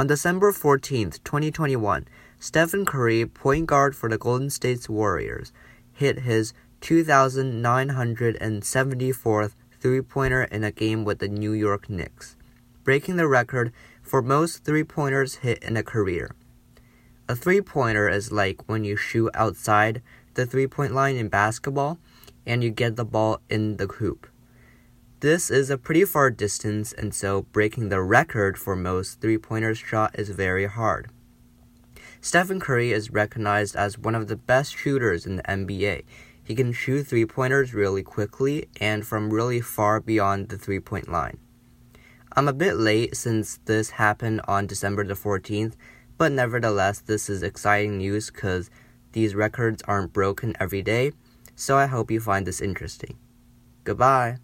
On December 14, 2021, Stephen Curry, point guard for the Golden State Warriors, hit his 2,974th three pointer in a game with the New York Knicks, breaking the record for most three pointers hit in a career. A three pointer is like when you shoot outside the three point line in basketball and you get the ball in the hoop. This is a pretty far distance, and so breaking the record for most three pointers shot is very hard. Stephen Curry is recognized as one of the best shooters in the NBA. He can shoot three pointers really quickly and from really far beyond the three point line. I'm a bit late since this happened on December the 14th, but nevertheless, this is exciting news because these records aren't broken every day, so I hope you find this interesting. Goodbye.